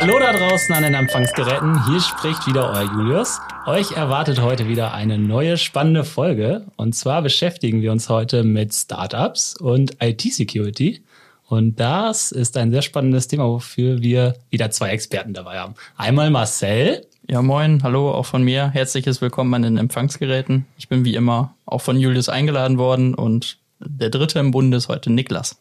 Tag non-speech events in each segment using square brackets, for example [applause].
Hallo da draußen an den Empfangsgeräten, hier spricht wieder euer Julius. Euch erwartet heute wieder eine neue spannende Folge. Und zwar beschäftigen wir uns heute mit Startups und IT-Security. Und das ist ein sehr spannendes Thema, wofür wir wieder zwei Experten dabei haben. Einmal Marcel. Ja, moin, hallo, auch von mir. Herzliches Willkommen an den Empfangsgeräten. Ich bin wie immer auch von Julius eingeladen worden und der dritte im Bunde ist heute Niklas.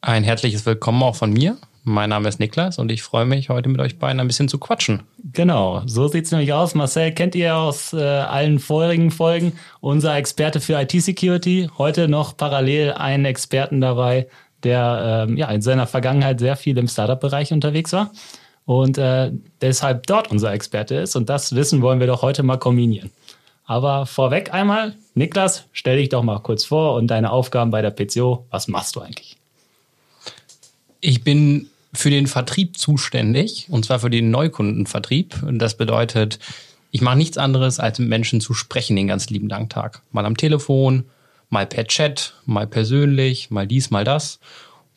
Ein herzliches Willkommen auch von mir. Mein Name ist Niklas und ich freue mich, heute mit euch beiden ein bisschen zu quatschen. Genau, so sieht's nämlich aus. Marcel kennt ihr aus äh, allen vorigen Folgen. Unser Experte für IT-Security. Heute noch parallel einen Experten dabei, der ähm, ja, in seiner Vergangenheit sehr viel im Startup-Bereich unterwegs war und äh, deshalb dort unser Experte ist. Und das Wissen wollen wir doch heute mal kombinieren. Aber vorweg einmal, Niklas, stell dich doch mal kurz vor und deine Aufgaben bei der PCO. Was machst du eigentlich? Ich bin für den Vertrieb zuständig, und zwar für den Neukundenvertrieb. Und das bedeutet, ich mache nichts anderes, als mit Menschen zu sprechen den ganzen lieben langen Tag. Mal am Telefon, mal per Chat, mal persönlich, mal dies, mal das.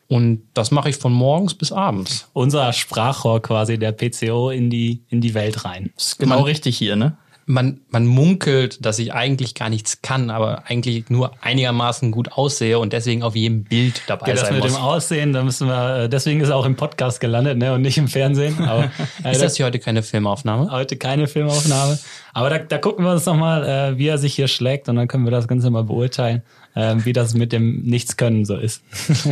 Und das mache ich von morgens bis abends. Unser Sprachrohr quasi der PCO in die, in die Welt rein. Das ist genau Man, richtig hier, ne? Man, man munkelt, dass ich eigentlich gar nichts kann, aber eigentlich nur einigermaßen gut aussehe und deswegen auf jedem Bild dabei ja, sein das mit dem Aussehen, da müssen wir, äh, deswegen ist er auch im Podcast gelandet ne, und nicht im Fernsehen. Aber, [laughs] äh, ist das hier heute keine Filmaufnahme? Heute keine Filmaufnahme. Aber da, da gucken wir uns nochmal, äh, wie er sich hier schlägt und dann können wir das Ganze mal beurteilen, äh, wie das mit dem Nichtskönnen so ist.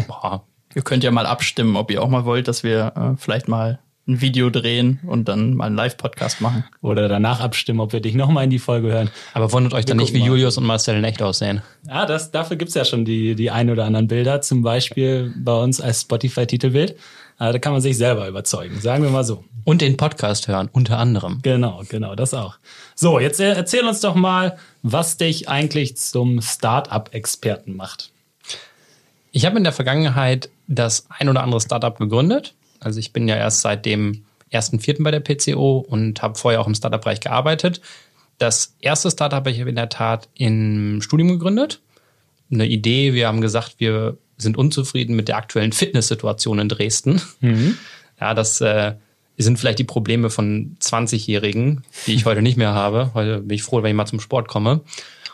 Boah. Ihr könnt ja mal abstimmen, ob ihr auch mal wollt, dass wir äh, vielleicht mal ein Video drehen und dann mal einen Live-Podcast machen. Oder danach abstimmen, ob wir dich nochmal in die Folge hören. Aber wundert euch dann nicht, wie mal. Julius und Marcel in echt aussehen. Ja, das, dafür gibt's ja schon die, die ein oder anderen Bilder, zum Beispiel bei uns als Spotify-Titelbild. Da kann man sich selber überzeugen, sagen wir mal so. Und den Podcast hören, unter anderem. Genau, genau, das auch. So, jetzt erzähl uns doch mal, was dich eigentlich zum Startup-Experten macht. Ich habe in der Vergangenheit das ein oder andere Startup gegründet also ich bin ja erst seit dem 1.4. bei der PCO und habe vorher auch im Startup-Bereich gearbeitet. Das erste Startup habe ich in der Tat im Studium gegründet. Eine Idee, wir haben gesagt, wir sind unzufrieden mit der aktuellen Fitnesssituation in Dresden. Mhm. Ja, das äh, sind vielleicht die Probleme von 20-Jährigen, die ich heute nicht mehr habe. Heute bin ich froh, wenn ich mal zum Sport komme.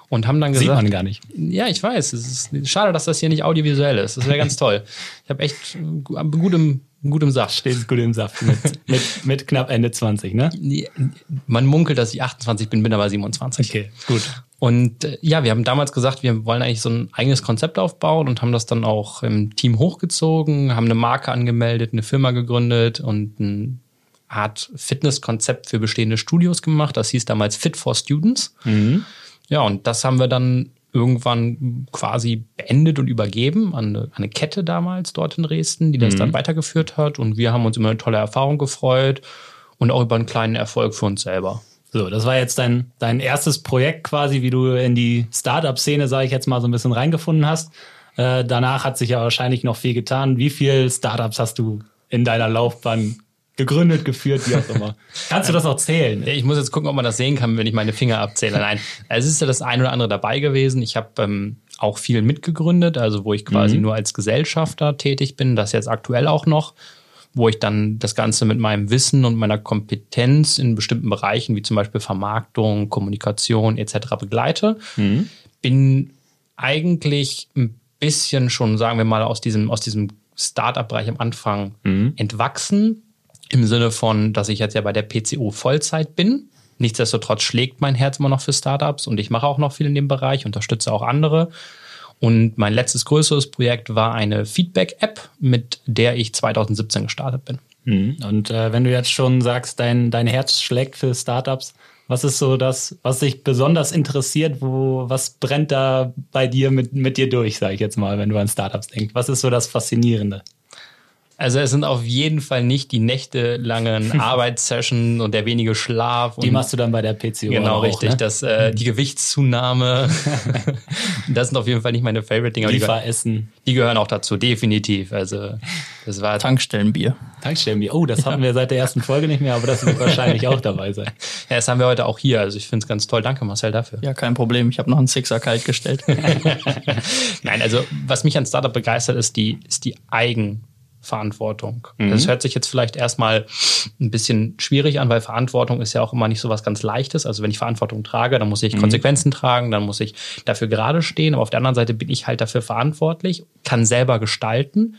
Und haben dann gesagt. Sieht man gar nicht. Ja, ich weiß. Es ist schade, dass das hier nicht audiovisuell ist. Das wäre ganz [laughs] toll. Ich habe echt gut im gut im Saft. Steht gut im Saft mit, mit, mit knapp Ende 20, ne? Man munkelt, dass ich 28 bin, bin aber 27. Okay, gut. Und äh, ja, wir haben damals gesagt, wir wollen eigentlich so ein eigenes Konzept aufbauen und haben das dann auch im Team hochgezogen, haben eine Marke angemeldet, eine Firma gegründet und ein Art Fitnesskonzept für bestehende Studios gemacht. Das hieß damals Fit for Students. Mhm. Ja, und das haben wir dann irgendwann quasi beendet und übergeben an eine, Kette damals dort in Dresden, die das mhm. dann weitergeführt hat. Und wir haben uns immer eine tolle Erfahrung gefreut und auch über einen kleinen Erfolg für uns selber. So, das war jetzt dein, dein erstes Projekt quasi, wie du in die Startup-Szene, sage ich jetzt mal, so ein bisschen reingefunden hast. Äh, danach hat sich ja wahrscheinlich noch viel getan. Wie viele Startups hast du in deiner Laufbahn gegründet, geführt, wie auch immer. [laughs] Kannst du das auch zählen? Ich muss jetzt gucken, ob man das sehen kann, wenn ich meine Finger abzähle. Nein, es ist ja das ein oder andere dabei gewesen. Ich habe ähm, auch viel mitgegründet, also wo ich quasi mhm. nur als Gesellschafter tätig bin, das jetzt aktuell auch noch, wo ich dann das Ganze mit meinem Wissen und meiner Kompetenz in bestimmten Bereichen, wie zum Beispiel Vermarktung, Kommunikation etc. begleite. Mhm. Bin eigentlich ein bisschen schon, sagen wir mal, aus diesem, aus diesem Startup-Bereich am Anfang mhm. entwachsen, im Sinne von, dass ich jetzt ja bei der PCO Vollzeit bin. Nichtsdestotrotz schlägt mein Herz immer noch für Startups und ich mache auch noch viel in dem Bereich, unterstütze auch andere. Und mein letztes größeres Projekt war eine Feedback-App, mit der ich 2017 gestartet bin. Mhm. Und äh, wenn du jetzt schon sagst, dein, dein Herz schlägt für Startups, was ist so das, was dich besonders interessiert? Wo, was brennt da bei dir mit, mit dir durch, sage ich jetzt mal, wenn du an Startups denkst? Was ist so das Faszinierende? Also es sind auf jeden Fall nicht die nächtelangen [laughs] Arbeitssessions und der wenige Schlaf. Die machst du dann bei der PCO Genau, auch, richtig. Ne? Das, äh, die Gewichtszunahme, [laughs] das sind auf jeden Fall nicht meine Favorite-Dinger. Lieferessen. Die gehören auch dazu, definitiv. Also das war [laughs] Tankstellenbier. Tankstellenbier. Oh, das ja. haben wir seit der ersten Folge nicht mehr, aber das wird wahrscheinlich auch dabei sein. Ja, das haben wir heute auch hier. Also ich finde es ganz toll. Danke, Marcel, dafür. Ja, kein Problem. Ich habe noch einen Sixer kalt gestellt. Nein, also was mich an Startup begeistert, ist die, ist die Eigen Verantwortung. Mhm. Das hört sich jetzt vielleicht erstmal ein bisschen schwierig an, weil Verantwortung ist ja auch immer nicht so was ganz Leichtes. Also wenn ich Verantwortung trage, dann muss ich mhm. Konsequenzen tragen, dann muss ich dafür gerade stehen. Aber auf der anderen Seite bin ich halt dafür verantwortlich, kann selber gestalten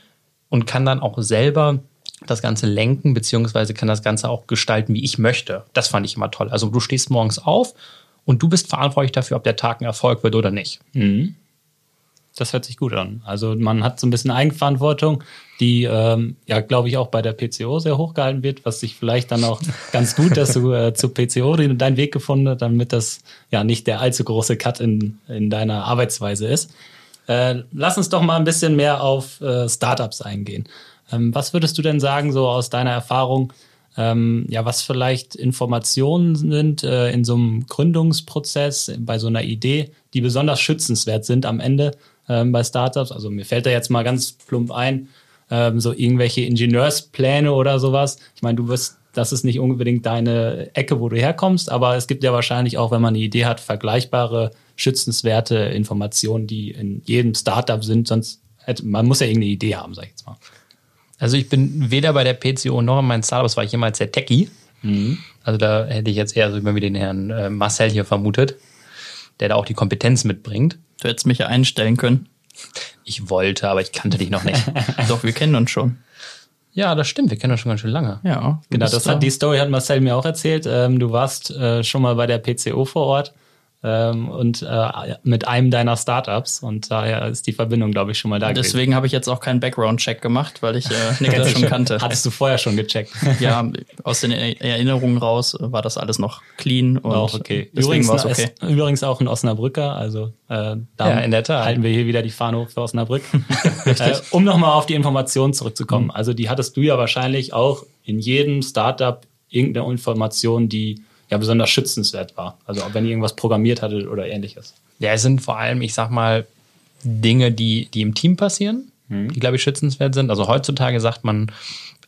und kann dann auch selber das Ganze lenken, beziehungsweise kann das Ganze auch gestalten, wie ich möchte. Das fand ich immer toll. Also du stehst morgens auf und du bist verantwortlich dafür, ob der Tag ein Erfolg wird oder nicht. Mhm. Das hört sich gut an. Also man hat so ein bisschen Eigenverantwortung, die ähm, ja, glaube ich, auch bei der PCO sehr hoch gehalten wird, was sich vielleicht dann auch [laughs] ganz gut, dass du äh, zur PCO deinen Weg gefunden hast, damit das ja nicht der allzu große Cut in, in deiner Arbeitsweise ist. Äh, lass uns doch mal ein bisschen mehr auf äh, Startups eingehen. Ähm, was würdest du denn sagen, so aus deiner Erfahrung, ähm, ja, was vielleicht Informationen sind äh, in so einem Gründungsprozess, bei so einer Idee, die besonders schützenswert sind am Ende ähm, bei Startups? Also mir fällt da jetzt mal ganz plump ein, ähm, so irgendwelche Ingenieurspläne oder sowas. Ich meine, du wirst das ist nicht unbedingt deine Ecke, wo du herkommst, aber es gibt ja wahrscheinlich auch, wenn man eine Idee hat, vergleichbare, schützenswerte Informationen, die in jedem Startup sind. Sonst hätte, man muss ja irgendeine Idee haben, sag ich jetzt mal. Also ich bin weder bei der PCO noch in meinen Startups war ich jemals der Techie. Mhm. Also da hätte ich jetzt eher so über den Herrn äh, Marcel hier vermutet, der da auch die Kompetenz mitbringt. Du hättest mich ja einstellen können. Ich wollte, aber ich kannte dich noch nicht. [laughs] Doch, wir kennen uns schon. Ja, das stimmt. Wir kennen uns schon ganz schön lange. Ja, genau. Das hat, die Story hat Marcel mir auch erzählt. Ähm, du warst äh, schon mal bei der PCO vor Ort ähm, und äh, mit einem deiner Startups und daher ist die Verbindung, glaube ich, schon mal da. Deswegen habe ich jetzt auch keinen Background-Check gemacht, weil ich äh, [laughs] Niklas schon kannte. Hattest du vorher schon gecheckt? [laughs] ja, aus den Erinnerungen raus war das alles noch clean und auch okay. Übrigens, okay. übrigens auch ein Osnabrücker, also äh, da ja, in der Tat. halten wir hier wieder die Fahne hoch für Osnabrück. [laughs] äh, um nochmal auf die Informationen zurückzukommen, mhm. also die hattest du ja wahrscheinlich auch in jedem Startup irgendeine Information, die ja besonders schützenswert war. Also wenn ihr irgendwas programmiert hattet oder ähnliches. Ja, es sind vor allem, ich sag mal, Dinge, die, die im Team passieren, mhm. die, glaube ich, schützenswert sind. Also heutzutage sagt man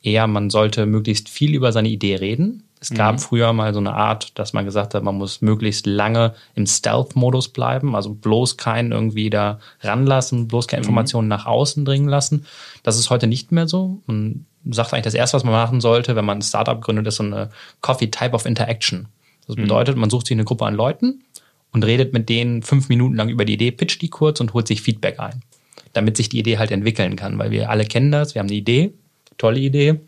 eher, man sollte möglichst viel über seine Idee reden. Es gab mhm. früher mal so eine Art, dass man gesagt hat, man muss möglichst lange im Stealth-Modus bleiben, also bloß keinen irgendwie da ranlassen, bloß keine mhm. Informationen mhm. nach außen dringen lassen. Das ist heute nicht mehr so. Man sagt eigentlich, das erste, was man machen sollte, wenn man ein Startup gründet, ist so eine Coffee Type of Interaction. Das mhm. bedeutet, man sucht sich eine Gruppe an Leuten und redet mit denen fünf Minuten lang über die Idee, pitcht die kurz und holt sich Feedback ein, damit sich die Idee halt entwickeln kann, weil wir alle kennen das, wir haben eine Idee, tolle Idee,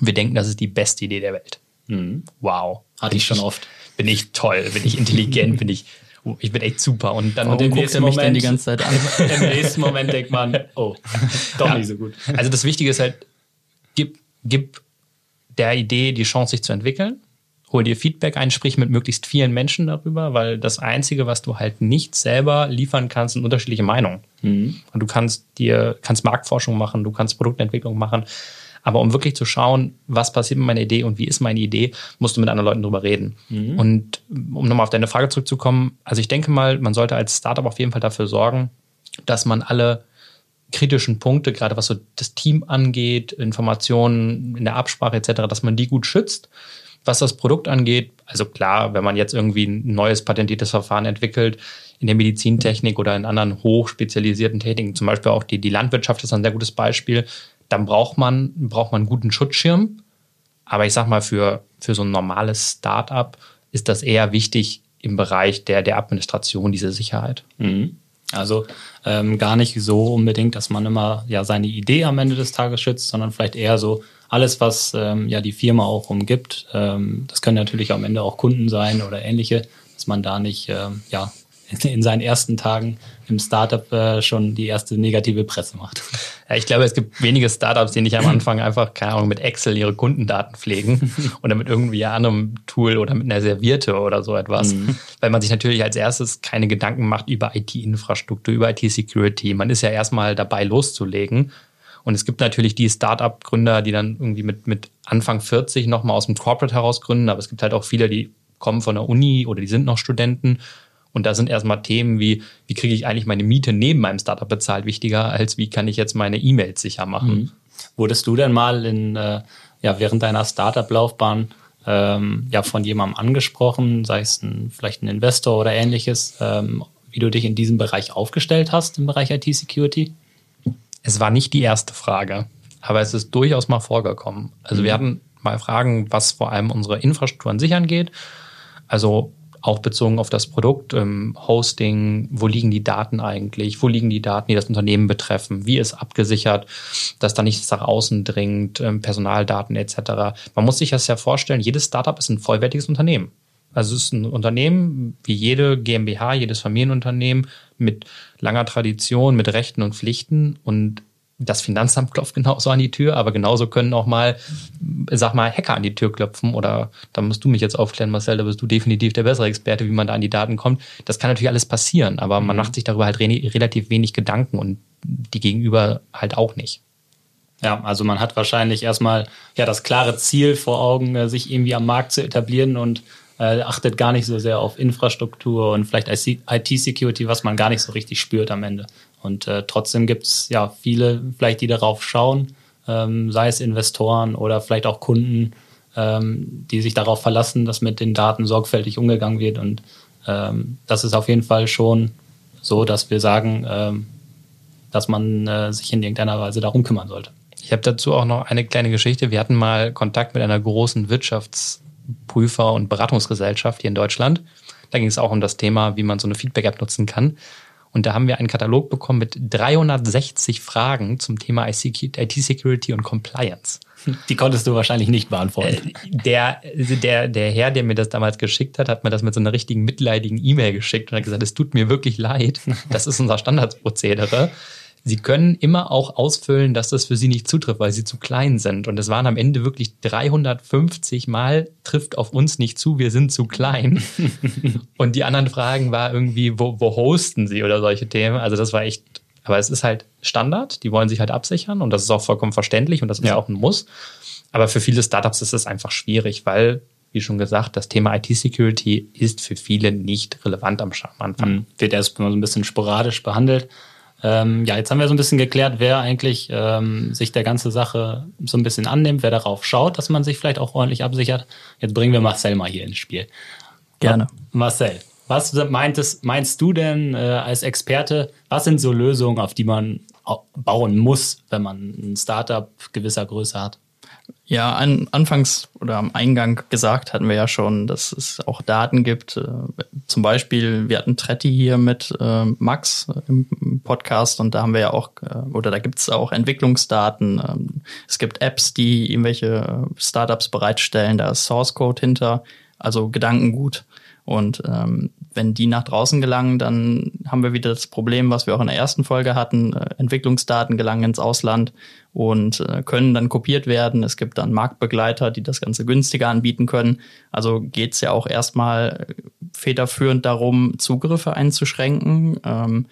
und wir denken, das ist die beste Idee der Welt. Mhm. Wow. Hatte ich schon oft. Bin ich toll, bin ich intelligent, bin ich ich bin echt super. Und dann und guckt er mich Moment, dann die ganze Zeit an. [laughs] Im nächsten Moment denkt man, oh, doch ja. nicht so gut. Also das Wichtige ist halt, gib, gib der Idee die Chance, sich zu entwickeln. Hol dir Feedback ein, sprich mit möglichst vielen Menschen darüber, weil das Einzige, was du halt nicht selber liefern kannst, sind unterschiedliche Meinungen. Mhm. Und du kannst dir, kannst Marktforschung machen, du kannst Produktentwicklung machen. Aber um wirklich zu schauen, was passiert mit meiner Idee und wie ist meine Idee, musst du mit anderen Leuten drüber reden. Mhm. Und um nochmal auf deine Frage zurückzukommen, also ich denke mal, man sollte als Startup auf jeden Fall dafür sorgen, dass man alle kritischen Punkte, gerade was so das Team angeht, Informationen in der Absprache etc., dass man die gut schützt. Was das Produkt angeht, also klar, wenn man jetzt irgendwie ein neues patentiertes Verfahren entwickelt, in der Medizintechnik oder in anderen hochspezialisierten Techniken, zum Beispiel auch die, die Landwirtschaft ist ein sehr gutes Beispiel, dann braucht man, braucht man einen guten Schutzschirm. Aber ich sag mal, für, für so ein normales Startup ist das eher wichtig im Bereich der, der Administration, diese Sicherheit. Mhm. Also ähm, gar nicht so unbedingt, dass man immer ja seine Idee am Ende des Tages schützt, sondern vielleicht eher so alles, was ähm, ja die Firma auch umgibt. Ähm, das können natürlich am Ende auch Kunden sein oder ähnliche, dass man da nicht ähm, ja in seinen ersten Tagen im Startup äh, schon die erste negative Presse macht. [laughs] Ja, ich glaube, es gibt wenige Startups, die nicht am Anfang einfach, keine Ahnung, mit Excel ihre Kundendaten pflegen [laughs] oder mit irgendwie einem Tool oder mit einer Servierte oder so etwas. Mhm. Weil man sich natürlich als erstes keine Gedanken macht über IT-Infrastruktur, über IT-Security. Man ist ja erstmal dabei loszulegen. Und es gibt natürlich die Startup-Gründer, die dann irgendwie mit, mit Anfang 40 nochmal aus dem Corporate heraus gründen, aber es gibt halt auch viele, die kommen von der Uni oder die sind noch Studenten und da sind erstmal Themen wie, wie kriege ich eigentlich meine Miete neben meinem Startup bezahlt, wichtiger als wie kann ich jetzt meine E-Mails sicher machen. Mhm. Wurdest du denn mal in, äh, ja, während deiner Startup-Laufbahn ähm, ja, von jemandem angesprochen, sei es ein, vielleicht ein Investor oder ähnliches, ähm, wie du dich in diesem Bereich aufgestellt hast, im Bereich IT-Security? Es war nicht die erste Frage. aber es ist durchaus mal vorgekommen. Also mhm. wir hatten mal Fragen, was vor allem unsere Infrastruktur an sich angeht. Also auch bezogen auf das Produkt, ähm, Hosting, wo liegen die Daten eigentlich, wo liegen die Daten, die das Unternehmen betreffen, wie ist abgesichert, dass da nichts nach außen dringt, ähm, Personaldaten etc. Man muss sich das ja vorstellen, jedes Startup ist ein vollwertiges Unternehmen. Also es ist ein Unternehmen wie jede GmbH, jedes Familienunternehmen mit langer Tradition, mit Rechten und Pflichten und das Finanzamt klopft genauso an die Tür, aber genauso können auch mal, sag mal, Hacker an die Tür klopfen oder da musst du mich jetzt aufklären, Marcel, da bist du definitiv der bessere Experte, wie man da an die Daten kommt. Das kann natürlich alles passieren, aber man mhm. macht sich darüber halt re relativ wenig Gedanken und die Gegenüber halt auch nicht. Ja, also man hat wahrscheinlich erstmal ja das klare Ziel vor Augen, äh, sich irgendwie am Markt zu etablieren und äh, achtet gar nicht so sehr auf Infrastruktur und vielleicht IT-Security, was man gar nicht so richtig spürt am Ende. Und äh, trotzdem gibt es ja viele, vielleicht die darauf schauen, ähm, sei es Investoren oder vielleicht auch Kunden, ähm, die sich darauf verlassen, dass mit den Daten sorgfältig umgegangen wird. Und ähm, das ist auf jeden Fall schon so, dass wir sagen, ähm, dass man äh, sich in irgendeiner Weise darum kümmern sollte. Ich habe dazu auch noch eine kleine Geschichte. Wir hatten mal Kontakt mit einer großen Wirtschaftsprüfer- und Beratungsgesellschaft hier in Deutschland. Da ging es auch um das Thema, wie man so eine Feedback-App nutzen kann. Und da haben wir einen Katalog bekommen mit 360 Fragen zum Thema IT-Security und Compliance. Die konntest du wahrscheinlich nicht beantworten. Äh, der, der, der Herr, der mir das damals geschickt hat, hat mir das mit so einer richtigen mitleidigen E-Mail geschickt und hat gesagt, es tut mir wirklich leid. Das ist unser Standardsprozedere. Sie können immer auch ausfüllen, dass das für Sie nicht zutrifft, weil Sie zu klein sind. Und es waren am Ende wirklich 350 Mal trifft auf uns nicht zu, wir sind zu klein. [laughs] und die anderen Fragen war irgendwie, wo, wo hosten Sie oder solche Themen. Also das war echt, aber es ist halt Standard. Die wollen sich halt absichern und das ist auch vollkommen verständlich und das ist ja. auch ein Muss. Aber für viele Startups ist es einfach schwierig, weil wie schon gesagt, das Thema IT-Security ist für viele nicht relevant am Anfang. Mhm. Wird erst mal so ein bisschen sporadisch behandelt. Ähm, ja, jetzt haben wir so ein bisschen geklärt, wer eigentlich ähm, sich der ganzen Sache so ein bisschen annimmt, wer darauf schaut, dass man sich vielleicht auch ordentlich absichert. Jetzt bringen wir Marcel mal hier ins Spiel. Gerne. Marcel, was meintest, meinst du denn äh, als Experte, was sind so Lösungen, auf die man bauen muss, wenn man ein Startup gewisser Größe hat? Ja, an, anfangs oder am Eingang gesagt hatten wir ja schon, dass es auch Daten gibt. Äh, zum Beispiel, wir hatten Tretti hier mit äh, Max im Podcast und da haben wir ja auch, äh, oder da gibt es auch Entwicklungsdaten. Ähm, es gibt Apps, die irgendwelche Startups bereitstellen, da ist Source Code hinter, also Gedankengut. Und ähm, wenn die nach draußen gelangen, dann haben wir wieder das Problem, was wir auch in der ersten Folge hatten. Äh, Entwicklungsdaten gelangen ins Ausland und äh, können dann kopiert werden. Es gibt dann Marktbegleiter, die das Ganze günstiger anbieten können. Also geht's ja auch erstmal federführend darum, Zugriffe einzuschränken. Ähm,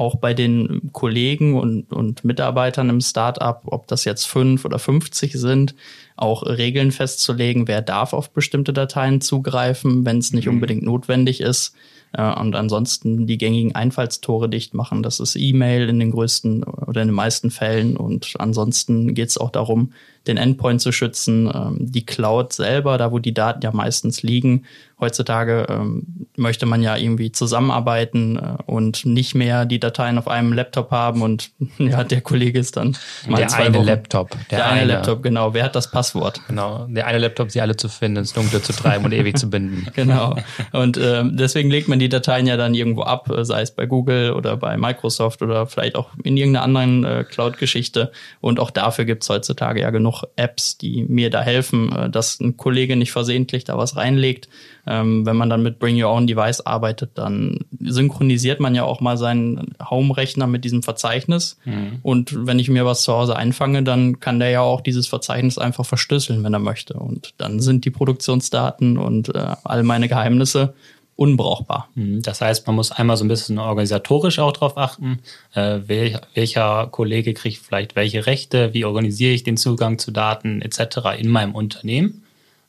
auch bei den Kollegen und, und Mitarbeitern im Startup, ob das jetzt fünf oder 50 sind, auch Regeln festzulegen, wer darf auf bestimmte Dateien zugreifen, wenn es nicht mhm. unbedingt notwendig ist. Äh, und ansonsten die gängigen Einfallstore dicht machen. Das ist E-Mail in den größten oder in den meisten Fällen. Und ansonsten geht es auch darum, den Endpoint zu schützen, ähm, die Cloud selber, da wo die Daten ja meistens liegen. Heutzutage ähm, möchte man ja irgendwie zusammenarbeiten äh, und nicht mehr die Dateien auf einem Laptop haben und [laughs] ja, der Kollege ist dann mal der zwei eine Wochen. Laptop. Der, der eine, eine, Laptop, genau. Wer hat das Passwort? Genau, der eine Laptop, sie alle zu finden, ins Dunkle zu treiben und ewig zu binden. [laughs] Genau. Und ähm, deswegen legt man die Dateien ja dann irgendwo ab, äh, sei es bei Google oder bei Microsoft oder vielleicht auch in irgendeiner anderen äh, Cloud-Geschichte. Und auch dafür gibt's heutzutage ja genug genug Apps, die mir da helfen, äh, dass ein Kollege nicht versehentlich da was reinlegt. Ähm, wenn man dann mit Bring Your Own Device arbeitet, dann synchronisiert man ja auch mal seinen Home-Rechner mit diesem Verzeichnis. Mhm. Und wenn ich mir was zu Hause einfange, dann kann der ja auch dieses Verzeichnis einfach verschlüsseln, wenn er möchte. Und dann sind die Produktionsdaten und äh, all meine Geheimnisse unbrauchbar. Mhm. Das heißt, man muss einmal so ein bisschen organisatorisch auch darauf achten, äh, wel, welcher Kollege kriegt vielleicht welche Rechte, wie organisiere ich den Zugang zu Daten etc. in meinem Unternehmen.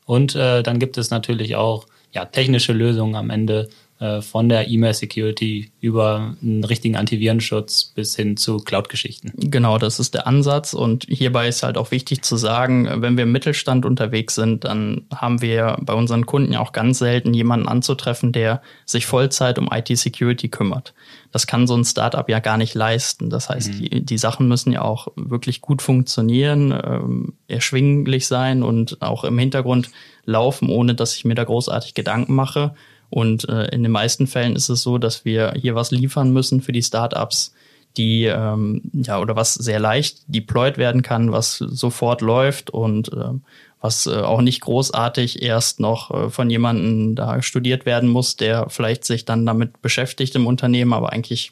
Und äh, dann gibt es natürlich auch ja, technische Lösungen am Ende, von der E-Mail-Security über einen richtigen Antivirenschutz bis hin zu Cloud-Geschichten. Genau, das ist der Ansatz. Und hierbei ist halt auch wichtig zu sagen, wenn wir im Mittelstand unterwegs sind, dann haben wir bei unseren Kunden ja auch ganz selten jemanden anzutreffen, der sich Vollzeit um IT-Security kümmert. Das kann so ein Startup ja gar nicht leisten. Das heißt, mhm. die, die Sachen müssen ja auch wirklich gut funktionieren, ähm, erschwinglich sein und auch im Hintergrund laufen, ohne dass ich mir da großartig Gedanken mache. Und äh, in den meisten Fällen ist es so, dass wir hier was liefern müssen für die Startups, die ähm, ja oder was sehr leicht deployed werden kann, was sofort läuft und äh, was äh, auch nicht großartig erst noch äh, von jemandem da studiert werden muss, der vielleicht sich dann damit beschäftigt im Unternehmen, aber eigentlich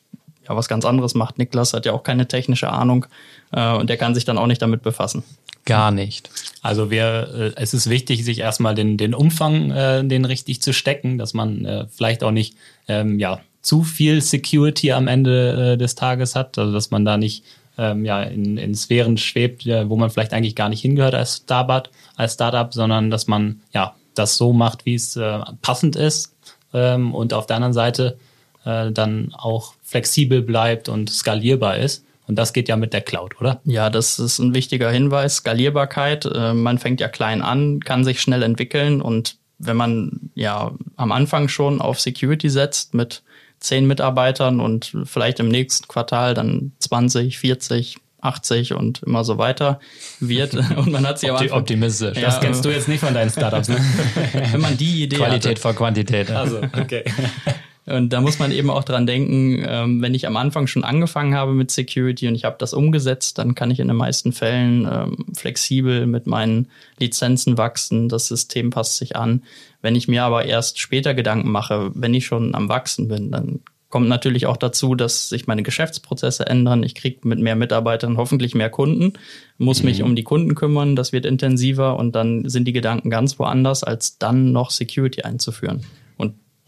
ja was ganz anderes macht. Niklas hat ja auch keine technische Ahnung äh, und der kann sich dann auch nicht damit befassen. Gar nicht. Also wir, äh, es ist wichtig, sich erstmal den, den Umfang, äh, den richtig zu stecken, dass man äh, vielleicht auch nicht ähm, ja, zu viel Security am Ende äh, des Tages hat, also dass man da nicht ähm, ja, in, in Sphären schwebt, äh, wo man vielleicht eigentlich gar nicht hingehört als Startup, als Startup, sondern dass man ja das so macht, wie es äh, passend ist ähm, und auf der anderen Seite äh, dann auch flexibel bleibt und skalierbar ist. Und das geht ja mit der Cloud, oder? Ja, das ist ein wichtiger Hinweis. Skalierbarkeit. Äh, man fängt ja klein an, kann sich schnell entwickeln und wenn man ja am Anfang schon auf Security setzt mit zehn Mitarbeitern und vielleicht im nächsten Quartal dann 20, 40, 80 und immer so weiter wird. [laughs] Und man hat sie aber optimistisch. Ja, das kennst du jetzt nicht von deinen Startups. Ne? [laughs] Wenn man die Idee Qualität hatte. vor Quantität. Also okay. [laughs] Und da muss man eben auch dran denken, ähm, wenn ich am Anfang schon angefangen habe mit Security und ich habe das umgesetzt, dann kann ich in den meisten Fällen ähm, flexibel mit meinen Lizenzen wachsen. Das System passt sich an. Wenn ich mir aber erst später Gedanken mache, wenn ich schon am Wachsen bin, dann kommt natürlich auch dazu, dass sich meine Geschäftsprozesse ändern. Ich kriege mit mehr Mitarbeitern hoffentlich mehr Kunden, muss mhm. mich um die Kunden kümmern, das wird intensiver und dann sind die Gedanken ganz woanders, als dann noch Security einzuführen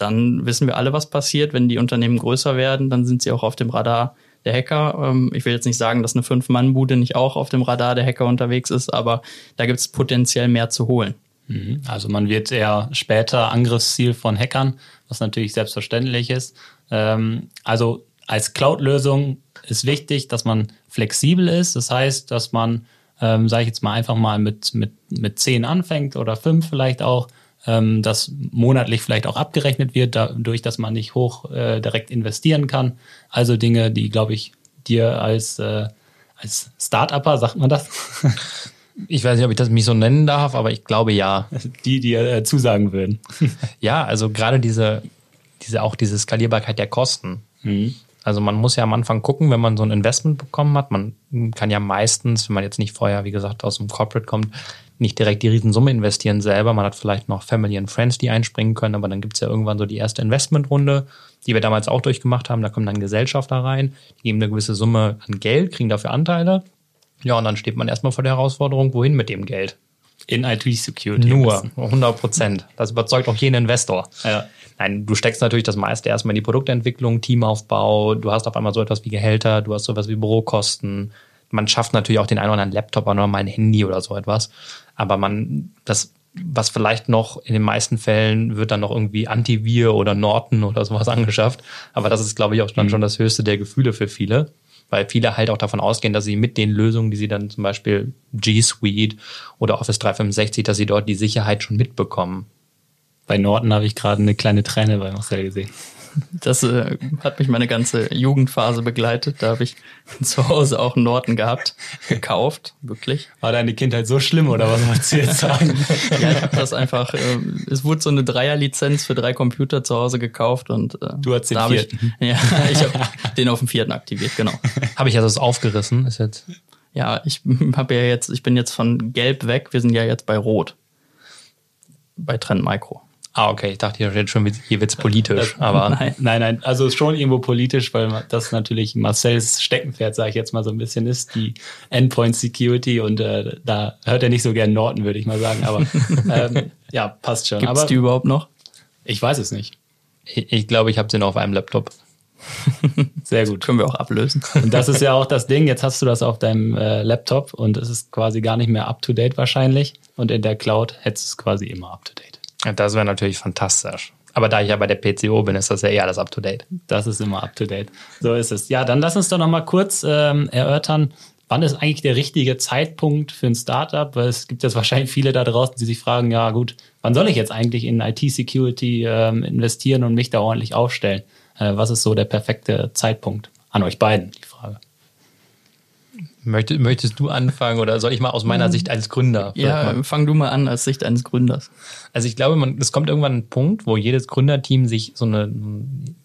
dann wissen wir alle, was passiert. Wenn die Unternehmen größer werden, dann sind sie auch auf dem Radar der Hacker. Ähm, ich will jetzt nicht sagen, dass eine Fünf-Mann-Bude nicht auch auf dem Radar der Hacker unterwegs ist, aber da gibt es potenziell mehr zu holen. Mhm. Also man wird eher später Angriffsziel von Hackern, was natürlich selbstverständlich ist. Ähm, also als Cloud-Lösung ist wichtig, dass man flexibel ist. Das heißt, dass man, ähm, sage ich jetzt mal, einfach mal mit, mit, mit zehn anfängt oder fünf vielleicht auch ähm, das monatlich vielleicht auch abgerechnet wird, dadurch, dass man nicht hoch äh, direkt investieren kann. Also Dinge, die, glaube ich, dir als, äh, als Start-Upper, sagt man das? [laughs] Ich weiß nicht, ob ich das mich so nennen darf, aber ich glaube ja. [laughs] Die dir äh, zusagen würden. [laughs] ja, also gerade diese, diese, auch diese Skalierbarkeit der Kosten. Mhm. Also man muss ja am Anfang gucken, wenn man so ein Investment bekommen hat. Man kann ja meistens, wenn man jetzt nicht vorher, wie gesagt, aus dem Corporate kommt, nicht direkt die Riesensumme investieren selber. Man hat vielleicht noch Family and Friends, die einspringen können, aber dann gibt es ja irgendwann so die erste Investmentrunde, die wir damals auch durchgemacht haben. Da kommen dann Gesellschafter rein, die geben eine gewisse Summe an Geld, kriegen dafür Anteile. Ja, und dann steht man erstmal vor der Herausforderung, wohin mit dem Geld? In IT-Security. Nur, 100 Prozent. Das überzeugt auch jeden Investor. Ja. Nein, du steckst natürlich das meiste erstmal in die Produktentwicklung, Teamaufbau, du hast auf einmal so etwas wie Gehälter, du hast so etwas wie Bürokosten. Man schafft natürlich auch den einen oder anderen Laptop oder mal ein Handy oder so etwas. Aber man, das, was vielleicht noch in den meisten Fällen wird dann noch irgendwie Antivir oder Norton oder sowas angeschafft. Aber das ist, glaube ich, auch dann mhm. schon das höchste der Gefühle für viele. Weil viele halt auch davon ausgehen, dass sie mit den Lösungen, die sie dann zum Beispiel G Suite oder Office 365, dass sie dort die Sicherheit schon mitbekommen. Bei Norton habe ich gerade eine kleine Träne bei Marcel gesehen. Das äh, hat mich meine ganze Jugendphase begleitet. Da habe ich [laughs] zu Hause auch einen Norton gehabt, gekauft, wirklich. War deine Kindheit so schlimm oder was wolltest du jetzt sagen? [laughs] ja, ich habe das einfach, äh, es wurde so eine Dreierlizenz für drei Computer zu Hause gekauft und äh, du hast den vierten. Ich, [laughs] ja, ich habe den auf dem vierten aktiviert, genau. Habe ich also das aufgerissen, ist jetzt. Ja, ich habe ja jetzt, ich bin jetzt von Gelb weg, wir sind ja jetzt bei Rot. Bei Trend Micro. Ah, okay. Ich dachte hier jetzt schon, hier wird's politisch. aber nein, nein, nein. Also ist schon irgendwo politisch, weil das natürlich Marcells Steckenpferd, sage ich jetzt mal so ein bisschen ist, die Endpoint Security und äh, da hört er nicht so gern Norton, würde ich mal sagen. Aber [laughs] ähm, ja, passt schon. Gibt's aber, die überhaupt noch? Ich weiß es nicht. Ich, ich glaube, ich habe sie noch auf einem Laptop. [laughs] Sehr gut. Können wir auch ablösen. Und das ist ja auch das Ding. Jetzt hast du das auf deinem äh, Laptop und es ist quasi gar nicht mehr up to date wahrscheinlich. Und in der Cloud hättest du es quasi immer up to date. Das wäre natürlich fantastisch. Aber da ich ja bei der PCO bin, ist das ja eher alles up-to-date. Das ist immer up-to-date. So ist es. Ja, dann lass uns doch noch mal kurz ähm, erörtern, wann ist eigentlich der richtige Zeitpunkt für ein Startup? Weil es gibt jetzt wahrscheinlich viele da draußen, die sich fragen, ja gut, wann soll ich jetzt eigentlich in IT-Security ähm, investieren und mich da ordentlich aufstellen? Äh, was ist so der perfekte Zeitpunkt? An euch beiden. Möchtest, möchtest du anfangen oder soll ich mal aus meiner Sicht als Gründer? Ja, mal? fang du mal an als Sicht eines Gründers. Also ich glaube, man, es kommt irgendwann ein Punkt, wo jedes Gründerteam sich so eine,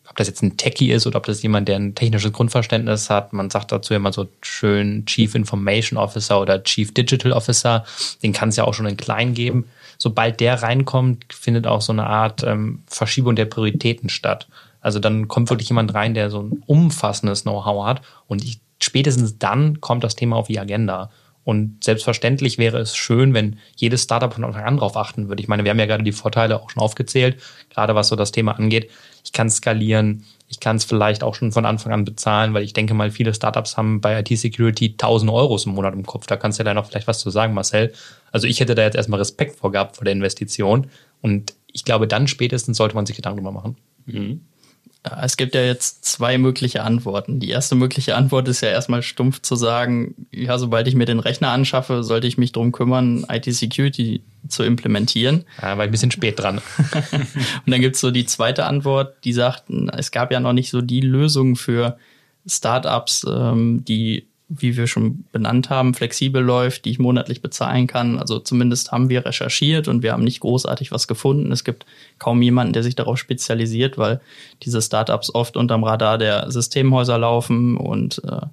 ob das jetzt ein Techie ist oder ob das jemand, der ein technisches Grundverständnis hat, man sagt dazu immer so schön Chief Information Officer oder Chief Digital Officer, den kann es ja auch schon in klein geben. Sobald der reinkommt, findet auch so eine Art ähm, Verschiebung der Prioritäten statt. Also dann kommt wirklich jemand rein, der so ein umfassendes Know-how hat und ich spätestens dann kommt das Thema auf die Agenda. Und selbstverständlich wäre es schön, wenn jedes Startup von Anfang an darauf achten würde. Ich meine, wir haben ja gerade die Vorteile auch schon aufgezählt, gerade was so das Thema angeht. Ich kann skalieren, ich kann es vielleicht auch schon von Anfang an bezahlen, weil ich denke mal, viele Startups haben bei IT-Security 1000 Euros im Monat im Kopf. Da kannst du ja dann noch vielleicht was zu sagen, Marcel. Also ich hätte da jetzt erstmal Respekt vor gehabt vor der Investition. Und ich glaube, dann spätestens sollte man sich Gedanken darüber machen. Mhm. Es gibt ja jetzt zwei mögliche Antworten. Die erste mögliche Antwort ist ja erstmal stumpf zu sagen, ja, sobald ich mir den Rechner anschaffe, sollte ich mich drum kümmern, IT-Security zu implementieren. Ja, war ein bisschen spät dran. [laughs] Und dann gibt's so die zweite Antwort, die sagt, es gab ja noch nicht so die Lösung für Startups, ähm, die wie wir schon benannt haben, flexibel läuft, die ich monatlich bezahlen kann. Also zumindest haben wir recherchiert und wir haben nicht großartig was gefunden. Es gibt kaum jemanden, der sich darauf spezialisiert, weil diese Startups oft unterm Radar der Systemhäuser laufen und äh,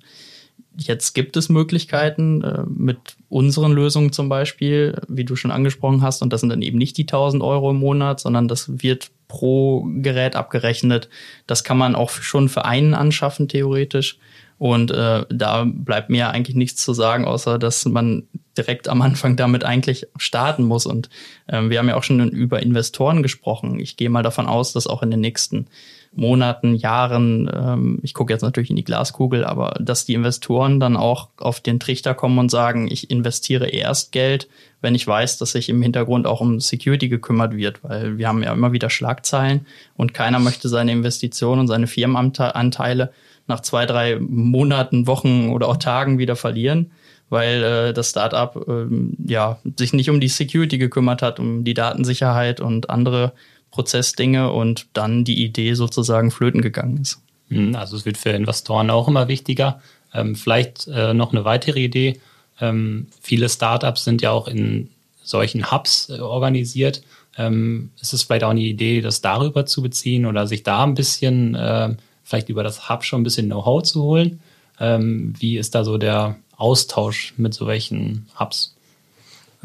Jetzt gibt es Möglichkeiten äh, mit unseren Lösungen zum Beispiel, wie du schon angesprochen hast, und das sind dann eben nicht die 1000 Euro im Monat, sondern das wird pro Gerät abgerechnet. Das kann man auch schon für einen anschaffen, theoretisch. Und äh, da bleibt mir eigentlich nichts zu sagen, außer dass man direkt am Anfang damit eigentlich starten muss. Und äh, wir haben ja auch schon über Investoren gesprochen. Ich gehe mal davon aus, dass auch in den nächsten Monaten, Jahren, ähm, ich gucke jetzt natürlich in die Glaskugel, aber dass die Investoren dann auch auf den Trichter kommen und sagen, ich investiere erst Geld, wenn ich weiß, dass sich im Hintergrund auch um Security gekümmert wird, weil wir haben ja immer wieder Schlagzeilen und keiner möchte seine Investitionen und seine Firmenanteile nach zwei, drei Monaten, Wochen oder auch Tagen wieder verlieren, weil äh, das Startup ähm, ja sich nicht um die Security gekümmert hat, um die Datensicherheit und andere Prozessdinge und dann die Idee sozusagen flöten gegangen ist. Hm, also es wird für Investoren auch immer wichtiger. Ähm, vielleicht äh, noch eine weitere Idee. Ähm, viele Startups sind ja auch in solchen Hubs äh, organisiert. Ähm, ist es vielleicht auch eine Idee, das darüber zu beziehen oder sich da ein bisschen äh, vielleicht über das Hub schon ein bisschen Know-how zu holen. Ähm, wie ist da so der Austausch mit so welchen Hubs?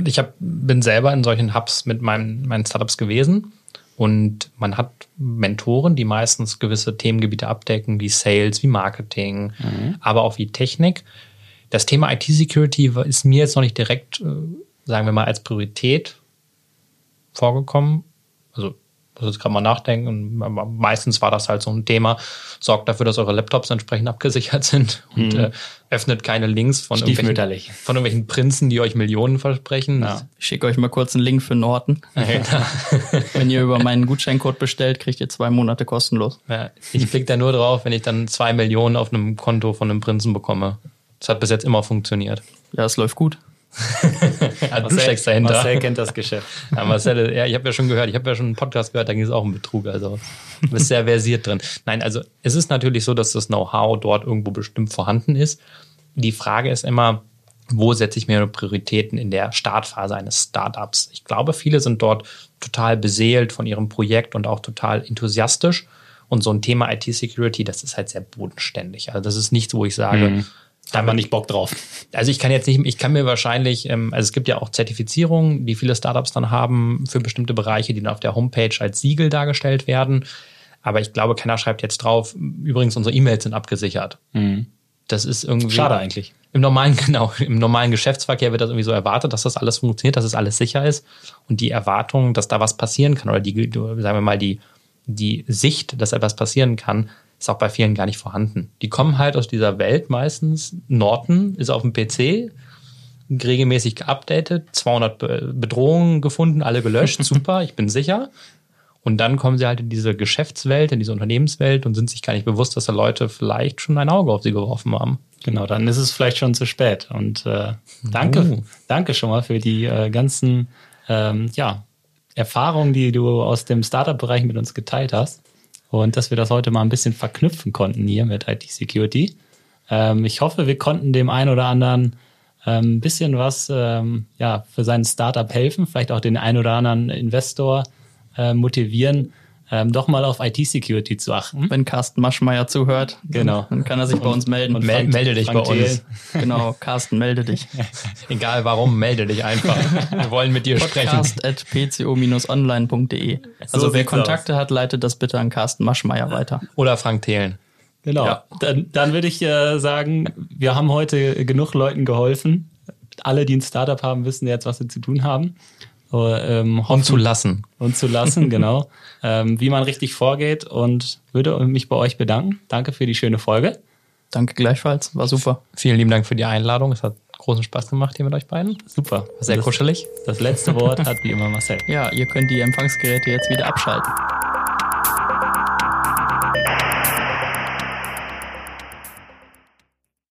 Ich hab, bin selber in solchen Hubs mit meinen, meinen Startups gewesen und man hat Mentoren, die meistens gewisse Themengebiete abdecken, wie Sales, wie Marketing, mhm. aber auch wie Technik. Das Thema IT-Security ist mir jetzt noch nicht direkt, äh, sagen wir mal, als Priorität vorgekommen. Also muss jetzt gerade mal nachdenken. Und meistens war das halt so ein Thema. Sorgt dafür, dass eure Laptops entsprechend abgesichert sind [laughs] und mhm. äh, öffnet keine Links von irgendwelchen, von irgendwelchen Prinzen, die euch Millionen versprechen. Ja. Ich schicke euch mal kurz einen Link für Norton. [laughs] wenn ihr über meinen Gutscheincode bestellt, kriegt ihr zwei Monate kostenlos. Ja, ich klicke da nur drauf, wenn ich dann zwei Millionen auf einem Konto von einem Prinzen bekomme. Das hat bis jetzt immer funktioniert. Ja, es läuft gut ja, du steckst dahinter. Marcel kennt das Geschäft. Ja, Marcel, ja, ich habe ja schon gehört, ich habe ja schon einen Podcast gehört, da ging es auch um Betrug. Also du bist sehr versiert drin. Nein, also es ist natürlich so, dass das Know-how dort irgendwo bestimmt vorhanden ist. Die Frage ist immer, wo setze ich mir Prioritäten in der Startphase eines Startups? Ich glaube, viele sind dort total beseelt von ihrem Projekt und auch total enthusiastisch. Und so ein Thema IT-Security, das ist halt sehr bodenständig. Also das ist nichts, wo ich sage, mhm da haben wir nicht Bock drauf. Also ich kann jetzt nicht, ich kann mir wahrscheinlich, ähm, also es gibt ja auch Zertifizierungen, die viele Startups dann haben für bestimmte Bereiche, die dann auf der Homepage als Siegel dargestellt werden. Aber ich glaube, keiner schreibt jetzt drauf, übrigens unsere E-Mails sind abgesichert. Mhm. Das ist irgendwie. Schade eigentlich. Im normalen, [laughs] genau, im normalen Geschäftsverkehr wird das irgendwie so erwartet, dass das alles funktioniert, dass es das alles sicher ist. Und die Erwartung, dass da was passieren kann, oder die, sagen wir mal, die, die Sicht, dass etwas passieren kann, ist auch bei vielen gar nicht vorhanden. Die kommen halt aus dieser Welt meistens. Norton ist auf dem PC, regelmäßig geupdatet, 200 Bedrohungen gefunden, alle gelöscht, [laughs] super, ich bin sicher. Und dann kommen sie halt in diese Geschäftswelt, in diese Unternehmenswelt und sind sich gar nicht bewusst, dass da Leute vielleicht schon ein Auge auf sie geworfen haben. Genau, dann ist es vielleicht schon zu spät. Und äh, danke, Uh. danke schon mal für die äh, ganzen ähm, ja, Erfahrungen, die du aus dem Startup-Bereich mit uns geteilt hast. Und dass wir das heute mal ein bisschen verknüpfen konnten hier mit IT-Security. Ähm, ich hoffe, wir konnten dem einen oder anderen ähm, ein bisschen was ähm, ja, für sein Startup helfen, vielleicht auch den einen oder anderen Investor äh, motivieren, ähm, doch mal auf IT-Security zu achten. Wenn Carsten Maschmeyer zuhört, Genau. dann kann er sich bei uns melden. und Frank- melde dich Frank bei uns. genau, Carsten, melde dich. [laughs] Egal warum, melde dich einfach. Wir wollen mit dir [laughs] sprechen. Podcast at pco-online.de. Also So wer Kontakte hat, leitet das bitte an Carsten Maschmeyer weiter. Oder Frank Thelen. Genau. Ja. Dann, dann würde ich äh, sagen, wir haben heute genug Leuten geholfen. Alle, die ein Startup haben, wissen jetzt, was sie zu tun haben. So, ähm, Und zu lassen. und zu lassen, [laughs] genau. Ähm, wie man richtig vorgeht und würde mich bei euch bedanken. Danke für die schöne Folge. Danke gleichfalls, war super. Vielen lieben Dank für die Einladung. Es hat großen Spaß gemacht hier mit euch beiden. Super. Sehr das, kuschelig. das letzte Wort hat wie immer Marcel. Ja, ihr könnt die Empfangsgeräte jetzt wieder abschalten.